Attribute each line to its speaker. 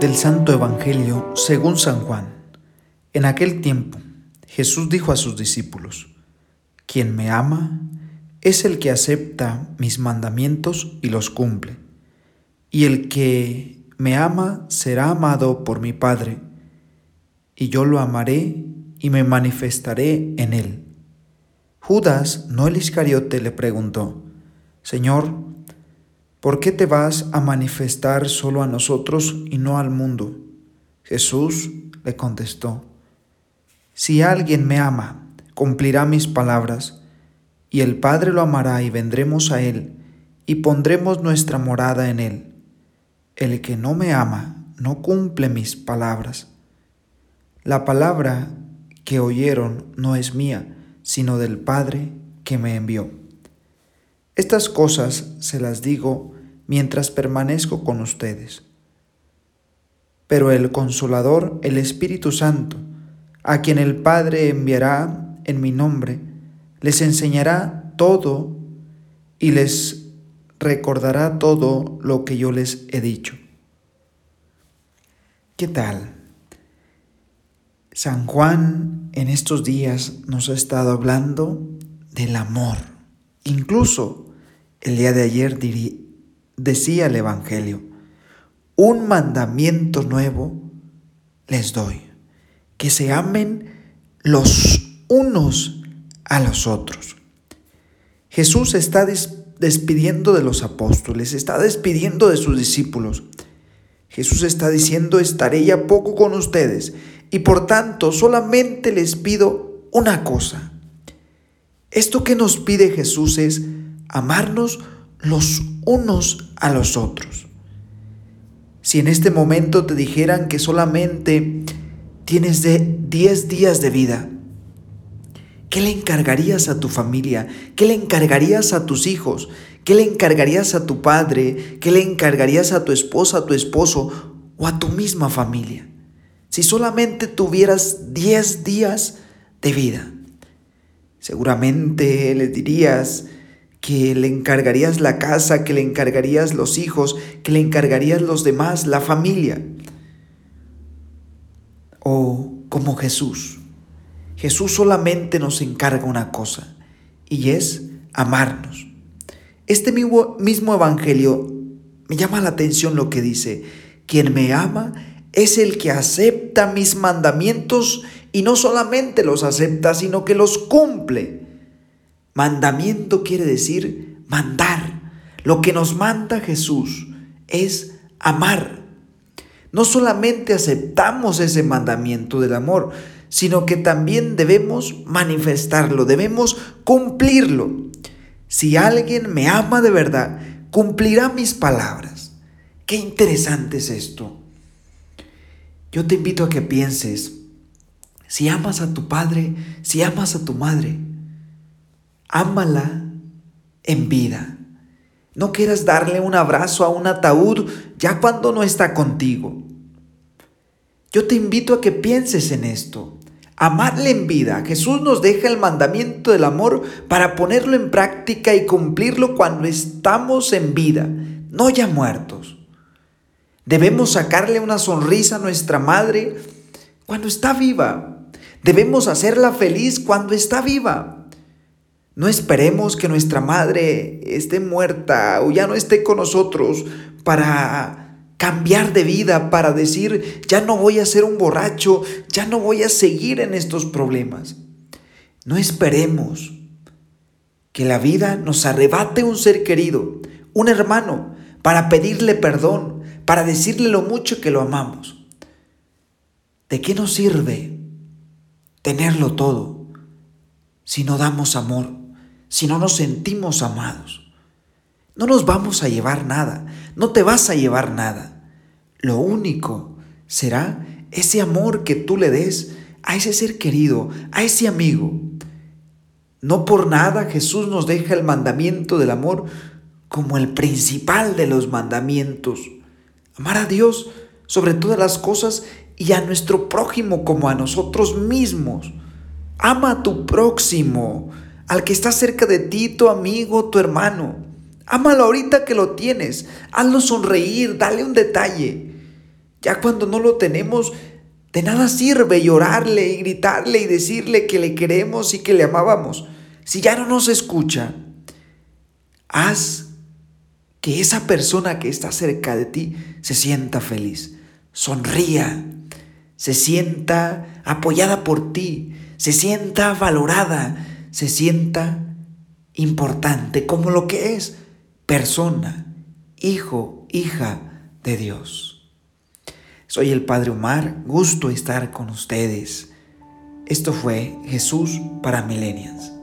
Speaker 1: Del Santo Evangelio según San Juan. En aquel tiempo Jesús dijo a sus discípulos, Quien me ama es el que acepta mis mandamientos y los cumple, y el que me ama será amado por mi Padre, y yo lo amaré y me manifestaré en él. Judas, no el Iscariote, le preguntó, Señor, ¿por qué te vas a manifestar solo a nosotros y no al mundo? Jesús le contestó, Si alguien me ama, cumplirá mis palabras, y el Padre lo amará y vendremos a él, y pondremos nuestra morada en él. El que no me ama, no cumple mis palabras. La palabra que oyeron no es mía, sino del Padre que me envió. Estas cosas se las digo mientras permanezco con ustedes. Pero el consolador, el Espíritu Santo, a quien el Padre enviará en mi nombre, les enseñará todo y les recordará todo lo que yo les he dicho. ¿Qué tal? San Juan en estos días nos ha estado hablando del amor. Incluso el día de ayer decía el Evangelio, un mandamiento nuevo les doy, que se amen los unos a los otros. Jesús está despidiendo de los apóstoles, está despidiendo de sus discípulos. Jesús está diciendo, estaré ya poco con ustedes y por tanto solamente les pido una cosa. Esto que nos pide Jesús es amarnos los unos a los otros. Si en este momento te dijeran que solamente tienes de 10 días de vida, ¿qué le encargarías a tu familia? ¿Qué le encargarías a tus hijos? ¿Qué le encargarías a tu padre? ¿Qué le encargarías a tu esposa, a tu esposo o a tu misma familia? Si solamente tuvieras 10 días de vida, seguramente le dirías, que le encargarías la casa, que le encargarías los hijos, que le encargarías los demás, la familia. O como Jesús. Jesús solamente nos encarga una cosa y es amarnos. Este mismo, mismo evangelio me llama la atención lo que dice, quien me ama es el que acepta mis mandamientos y no solamente los acepta, sino que los cumple. Mandamiento quiere decir mandar. Lo que nos manda Jesús es amar. No solamente aceptamos ese mandamiento del amor, sino que también debemos manifestarlo, debemos cumplirlo. Si alguien me ama de verdad, cumplirá mis palabras. Qué interesante es esto. Yo te invito a que pienses, si amas a tu padre, si amas a tu madre, ámala en vida. No quieras darle un abrazo a un ataúd ya cuando no está contigo. Yo te invito a que pienses en esto. Amarle en vida. Jesús nos deja el mandamiento del amor para ponerlo en práctica y cumplirlo cuando estamos en vida, no ya muertos. Debemos sacarle una sonrisa a nuestra madre cuando está viva. Debemos hacerla feliz cuando está viva. No esperemos que nuestra madre esté muerta o ya no esté con nosotros para cambiar de vida, para decir, ya no voy a ser un borracho, ya no voy a seguir en estos problemas. No esperemos que la vida nos arrebate un ser querido, un hermano, para pedirle perdón, para decirle lo mucho que lo amamos. ¿De qué nos sirve tenerlo todo si no damos amor? si no nos sentimos amados. No nos vamos a llevar nada, no te vas a llevar nada. Lo único será ese amor que tú le des a ese ser querido, a ese amigo. No por nada Jesús nos deja el mandamiento del amor como el principal de los mandamientos. Amar a Dios sobre todas las cosas y a nuestro prójimo como a nosotros mismos. Ama a tu próximo. al que está cerca de ti, tu amigo, tu hermano. Ámalo ahorita que lo tienes. Hazlo sonreír, dale un detalle. Ya cuando no lo tenemos, de nada sirve llorarle y gritarle y decirle que le queremos y que le amábamos. Si ya no nos escucha, haz que esa persona que está cerca de ti se sienta feliz, sonría, se sienta apoyada por ti, se sienta valorada, se sienta importante como lo que es persona, hijo, hija de Dios. Soy el Padre Omar, gusto estar con ustedes. Esto fue Jesús para Millennials.